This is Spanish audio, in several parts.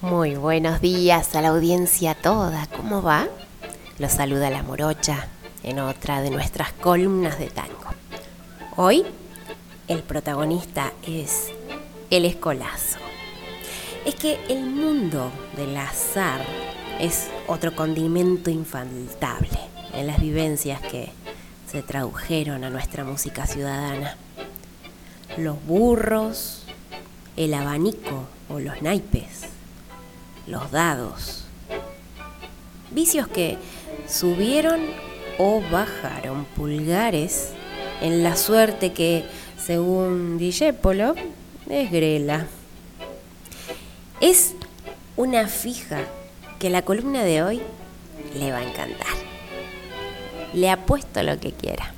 Muy buenos días a la audiencia toda. ¿Cómo va? Los saluda la morocha en otra de nuestras columnas de tango. Hoy el protagonista es el escolazo. Es que el mundo del azar es otro condimento infaltable en las vivencias que se tradujeron a nuestra música ciudadana. Los burros, el abanico o los naipes, los dados. Vicios que subieron o bajaron pulgares en la suerte que, según Dijépolo, es grela. Es una fija que la columna de hoy le va a encantar. Le apuesto lo que quiera.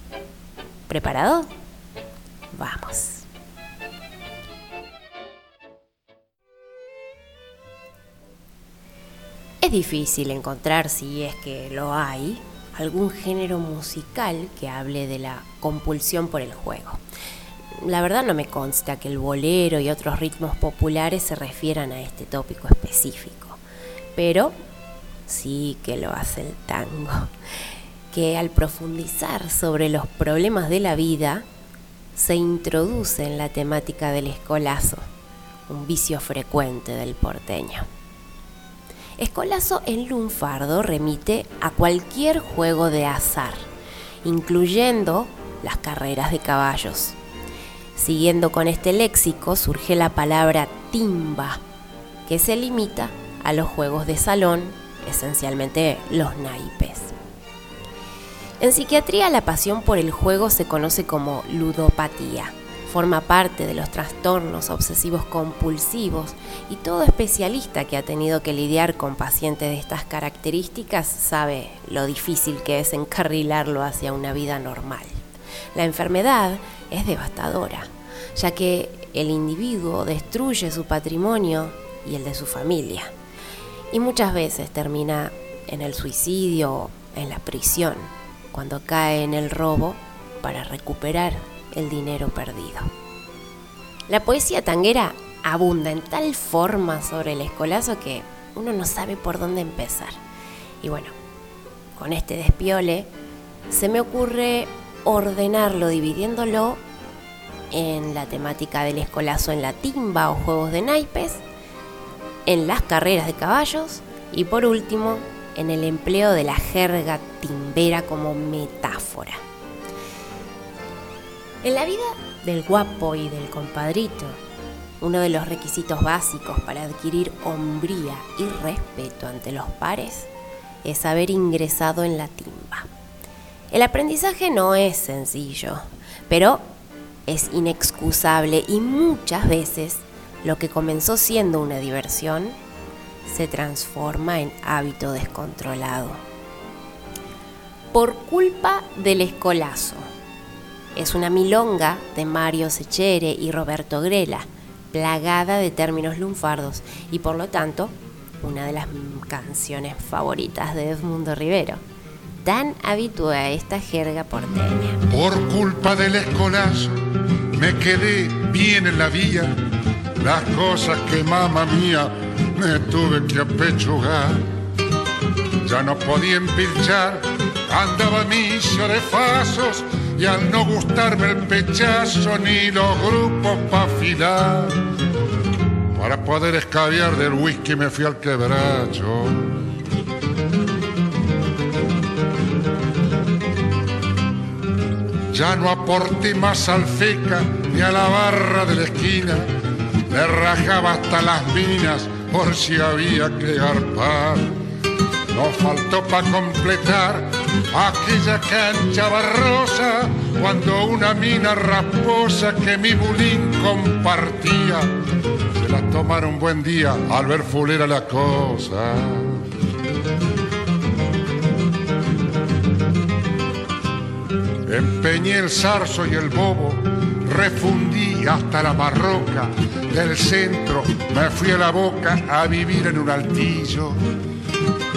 ¿Preparado? Vamos. Es difícil encontrar, si es que lo hay, algún género musical que hable de la compulsión por el juego. La verdad no me consta que el bolero y otros ritmos populares se refieran a este tópico específico, pero sí que lo hace el tango, que al profundizar sobre los problemas de la vida, se introduce en la temática del escolazo, un vicio frecuente del porteño. Escolazo en lunfardo remite a cualquier juego de azar, incluyendo las carreras de caballos. Siguiendo con este léxico surge la palabra timba, que se limita a los juegos de salón, esencialmente los naipes. En psiquiatría la pasión por el juego se conoce como ludopatía forma parte de los trastornos obsesivos compulsivos y todo especialista que ha tenido que lidiar con pacientes de estas características sabe lo difícil que es encarrilarlo hacia una vida normal. La enfermedad es devastadora, ya que el individuo destruye su patrimonio y el de su familia, y muchas veces termina en el suicidio o en la prisión, cuando cae en el robo para recuperar el dinero perdido. La poesía tanguera abunda en tal forma sobre el escolazo que uno no sabe por dónde empezar. Y bueno, con este despiole se me ocurre ordenarlo dividiéndolo en la temática del escolazo en la timba o juegos de naipes, en las carreras de caballos y por último en el empleo de la jerga timbera como metáfora. En la vida del guapo y del compadrito, uno de los requisitos básicos para adquirir hombría y respeto ante los pares es haber ingresado en la timba. El aprendizaje no es sencillo, pero es inexcusable y muchas veces lo que comenzó siendo una diversión se transforma en hábito descontrolado. Por culpa del escolazo, es una milonga de Mario Sechere y Roberto Grela, plagada de términos lunfardos y por lo tanto una de las canciones favoritas de Edmundo Rivero. Tan habitué a esta jerga porteña. Por culpa del escolazo me quedé bien en la vía. Las cosas que mamá mía me tuve que apechugar. Ya no podía empilchar, andaba misio de fasos y al no gustarme el pechazo ni los grupos pa' afilar, para poder escabiar del whisky me fui al quebracho. Ya no aporté más al feca ni a la barra de la esquina, me rajaba hasta las minas por si había que garpar. No faltó para completar aquella cancha barrosa cuando una mina rasposa que mi bulín compartía. Se la tomaron buen día al ver fulera la cosa. Empeñé el zarzo y el bobo, refundí hasta la marroca, del centro me fui a la boca a vivir en un altillo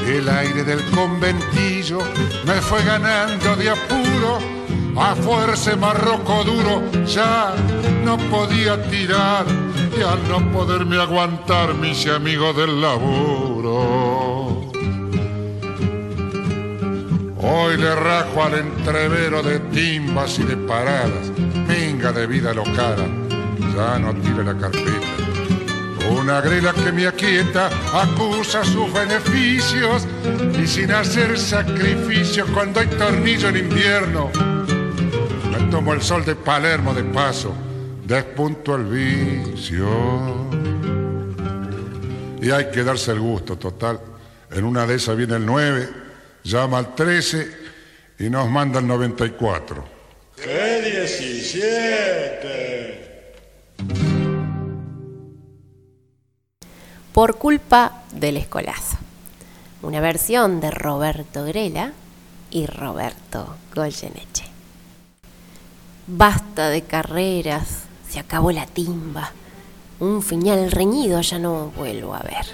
el aire del conventillo me fue ganando de apuro, a fuerza marroco duro ya no podía tirar y al no poderme aguantar mis amigos del laburo. Hoy le rajo al entrevero de timbas y de paradas, minga de vida lo cara, ya no tire la carpeta. Una grela que me aquieta acusa sus beneficios y sin hacer sacrificios cuando hay tornillo en invierno. Me tomo el sol de Palermo de paso, despunto el vicio. Y hay que darse el gusto, total. En una de esas viene el 9, llama al 13 y nos manda el 94. ¡Qué 17! Por culpa del escolazo. Una versión de Roberto Grela y Roberto Goyeneche. Basta de carreras, se acabó la timba. Un final reñido ya no vuelvo a ver.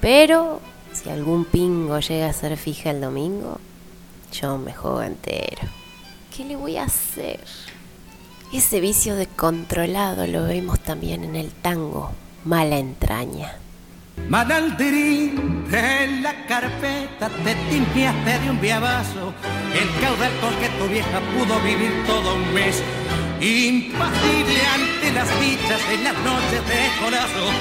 Pero si algún pingo llega a ser fija el domingo, yo me juego entero. ¿Qué le voy a hacer? Ese vicio descontrolado lo vemos también en el tango, mala entraña. Manaldirín, en la carpeta te timpiaste de un viabazo, el caudal con que tu vieja pudo vivir todo un mes. Impasible ante las dichas en las noches de corazón,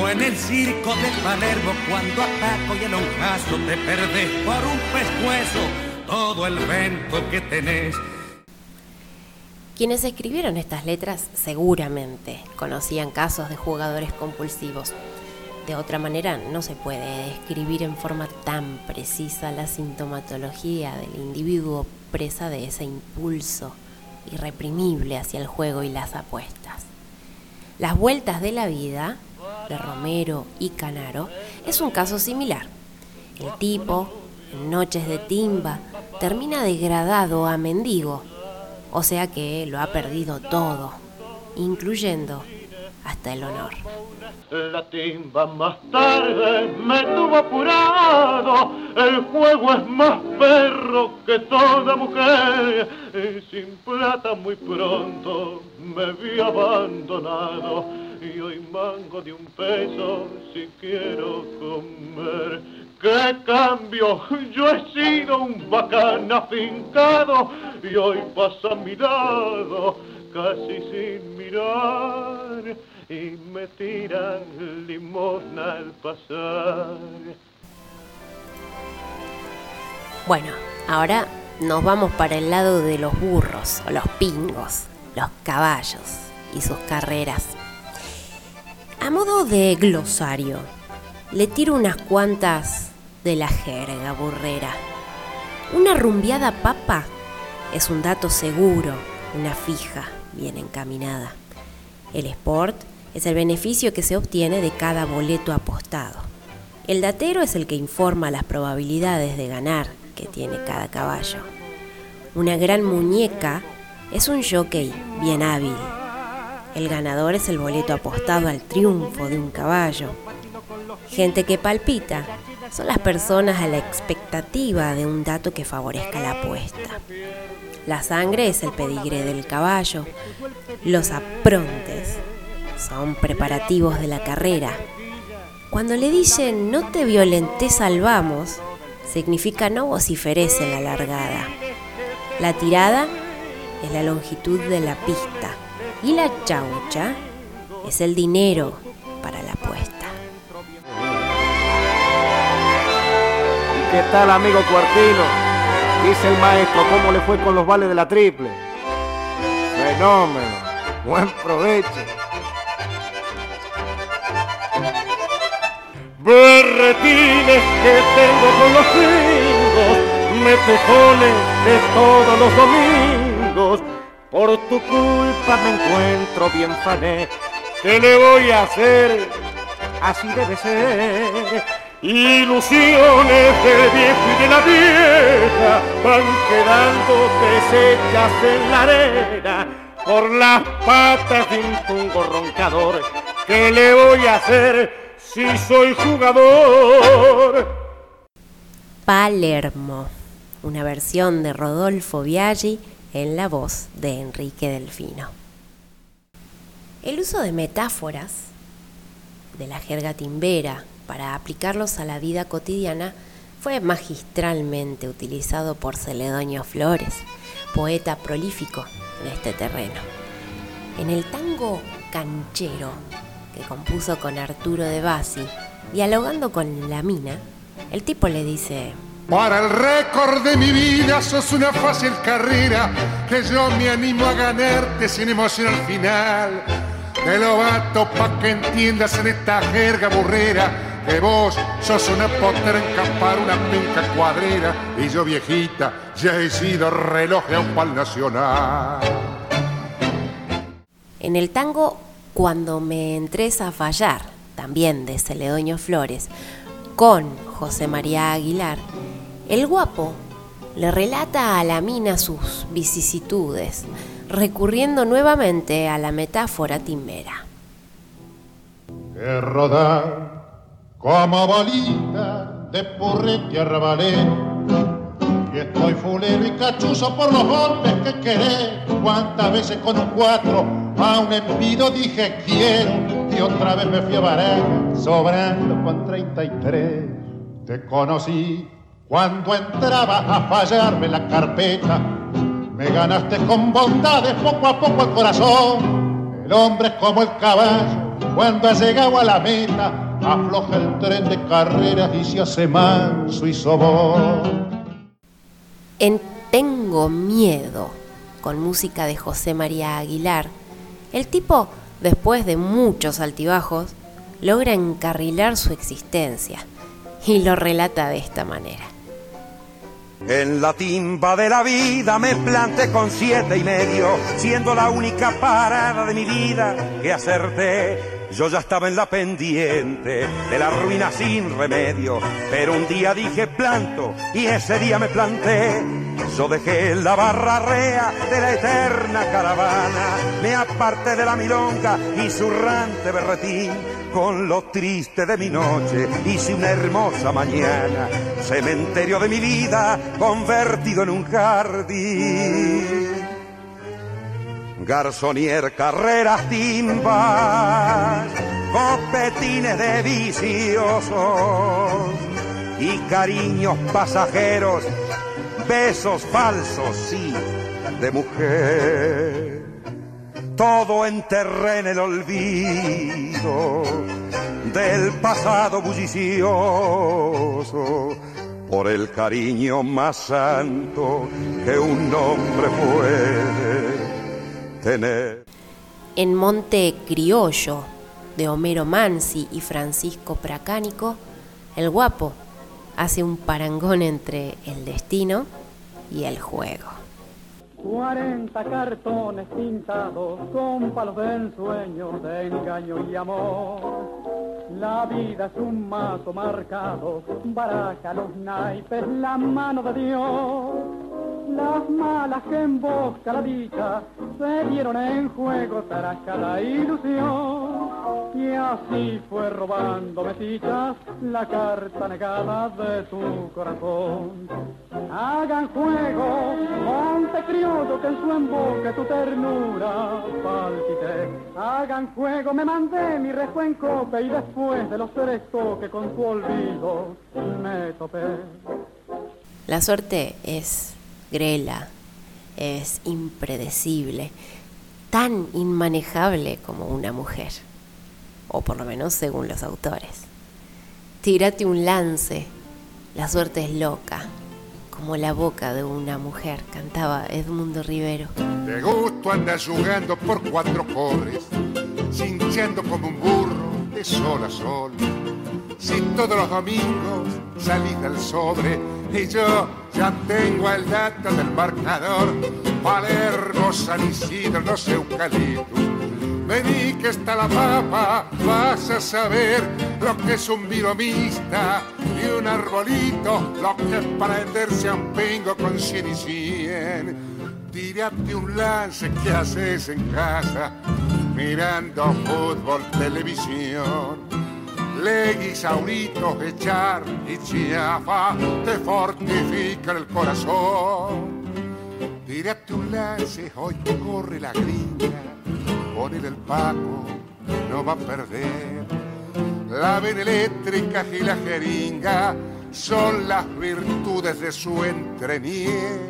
o en el circo de Palermo cuando ataco y el honjazo te perdés por un pescuezo todo el vento que tenés. Quienes escribieron estas letras seguramente conocían casos de jugadores compulsivos de otra manera, no se puede describir en forma tan precisa la sintomatología del individuo presa de ese impulso irreprimible hacia el juego y las apuestas. Las vueltas de la vida, de Romero y Canaro, es un caso similar. El tipo, en noches de timba, termina degradado a mendigo, o sea que lo ha perdido todo, incluyendo hasta el honor. La timba más tarde me tuvo apurado, el juego es más perro que toda mujer, y sin plata muy pronto me vi abandonado, y hoy mango de un peso si quiero comer. ¡Qué cambio! Yo he sido un bacán afincado y hoy pasa a mi lado casi sin mirar y me tiran limosna al pasar. Bueno, ahora nos vamos para el lado de los burros o los pingos, los caballos y sus carreras. A modo de glosario, le tiro unas cuantas de la jerga burrera. Una rumbiada papa es un dato seguro, una fija, bien encaminada. El sport es el beneficio que se obtiene de cada boleto apostado. El datero es el que informa las probabilidades de ganar que tiene cada caballo. Una gran muñeca es un jockey bien hábil. El ganador es el boleto apostado al triunfo de un caballo. Gente que palpita son las personas a la expectativa de un dato que favorezca la apuesta. La sangre es el pedigre del caballo. Los aprontes son preparativos de la carrera. Cuando le dicen no te violentes salvamos, significa no vociferes en la largada. La tirada es la longitud de la pista y la chaucha es el dinero para la apuesta. ¿Qué tal amigo Cuartino? Dice el maestro cómo le fue con los vales de la triple. Fenómeno. Buen provecho. Berretines que tengo con los gringos, me pejones de todos los domingos. Por tu culpa me encuentro bien fané. ¿Qué le voy a hacer? Así debe ser. Ilusiones del viejo y de la vieja van quedando deshechas en la arena por las patas de un tungo roncador. ¿Qué le voy a hacer si soy jugador? Palermo, una versión de Rodolfo Biaggi en la voz de Enrique Delfino. El uso de metáforas de la jerga timbera para aplicarlos a la vida cotidiana fue magistralmente utilizado por Celedonio Flores, poeta prolífico en este terreno. En el tango canchero que compuso con Arturo de Bassi, dialogando con la mina, el tipo le dice, para el récord de mi vida sos una fácil carrera que yo me animo a ganarte sin emoción al final. Te lo bato pa' que entiendas en esta jerga burrera que vos sos una potranca para una pinca cuadrera y yo viejita ya he sido reloj de un nacional. En el tango Cuando me entres a fallar, también de Celedonio Flores, con José María Aguilar, el guapo le relata a la mina sus vicisitudes, recurriendo nuevamente a la metáfora timbera. Que rodar como bolita de purrete arrabalé, y estoy fulero y cachuzo por los golpes que queré. Cuántas veces con un cuatro a un envido dije quiero, y otra vez me fui a Baraja, sobrando con 33. Te conocí cuando entraba a fallarme la carpeta, me ganaste con bondades poco a poco el corazón. El hombre es como el caballo, cuando ha llegado a la meta, afloja el tren de carreras y se hace manso y sobón. En Tengo Miedo, con música de José María Aguilar, el tipo, después de muchos altibajos, logra encarrilar su existencia y lo relata de esta manera. En la timba de la vida me planté con siete y medio, siendo la única parada de mi vida que acerté. Yo ya estaba en la pendiente de la ruina sin remedio, pero un día dije planto y ese día me planté. Yo dejé la barra de la eterna caravana, me aparté de la milonga y zurrante berretín con lo triste de mi noche hice una hermosa mañana, cementerio de mi vida convertido en un jardín. Garzonier, carreras, timbas, copetines de viciosos y cariños pasajeros, besos falsos, sí, de mujer todo enterré en el olvido del pasado bullicioso por el cariño más santo que un hombre puede tener. En Monte Criollo, de Homero Mansi y Francisco Pracánico, el guapo hace un parangón entre el destino y el juego. 40 cartones pintados con palos del sueño de engaño y amor. La vida es un mazo marcado, baraja los naipes, la mano de Dios. Las malas que embosca la dicha se dieron en juego tras cada ilusión. Y así fue robándome fichas la carta negada de tu corazón. Hagan juego, monte criollo que en su emboque tu ternura palpite. Hagan juego, me mandé mi rejo en copa y después de los tres toques con tu olvido me topé. La suerte es grela, es impredecible, tan inmanejable como una mujer, o por lo menos según los autores. Tírate un lance, la suerte es loca, como la boca de una mujer, cantaba Edmundo Rivero. De gusto andas jugando por cuatro cobres, cinchando como un burro de sol a sol. Si todos los domingos salís del sobre y yo ya tengo el dato del marcador, Palermo, San Isidro, los eucaliptos. Vení que está la papa, vas a saber lo que es un viromista un arbolito, lo que es para venderse a un pingo con cien y cien. Tírate un lance que haces en casa, mirando fútbol, televisión. Leguis, auritos, echar y chiafa te fortifican el corazón. Tírate un lance, hoy corre la gringa, ponele el paco, no va a perder. La vena eléctrica y la jeringa son las virtudes de su entrenier.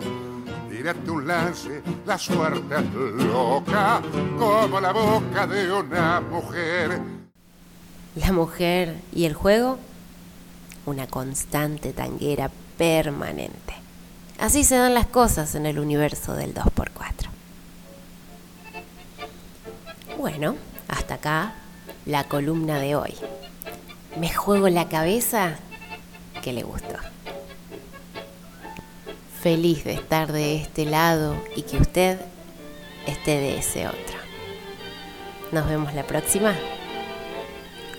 Tírate un lance, la suerte es loca, como la boca de una mujer. La mujer y el juego, una constante tanguera permanente. Así se dan las cosas en el universo del 2x4. Bueno, hasta acá la columna de hoy. Me juego la cabeza que le gustó. Feliz de estar de este lado y que usted esté de ese otro. Nos vemos la próxima.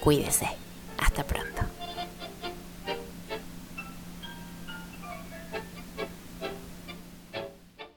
Cuídese. Hasta pronto.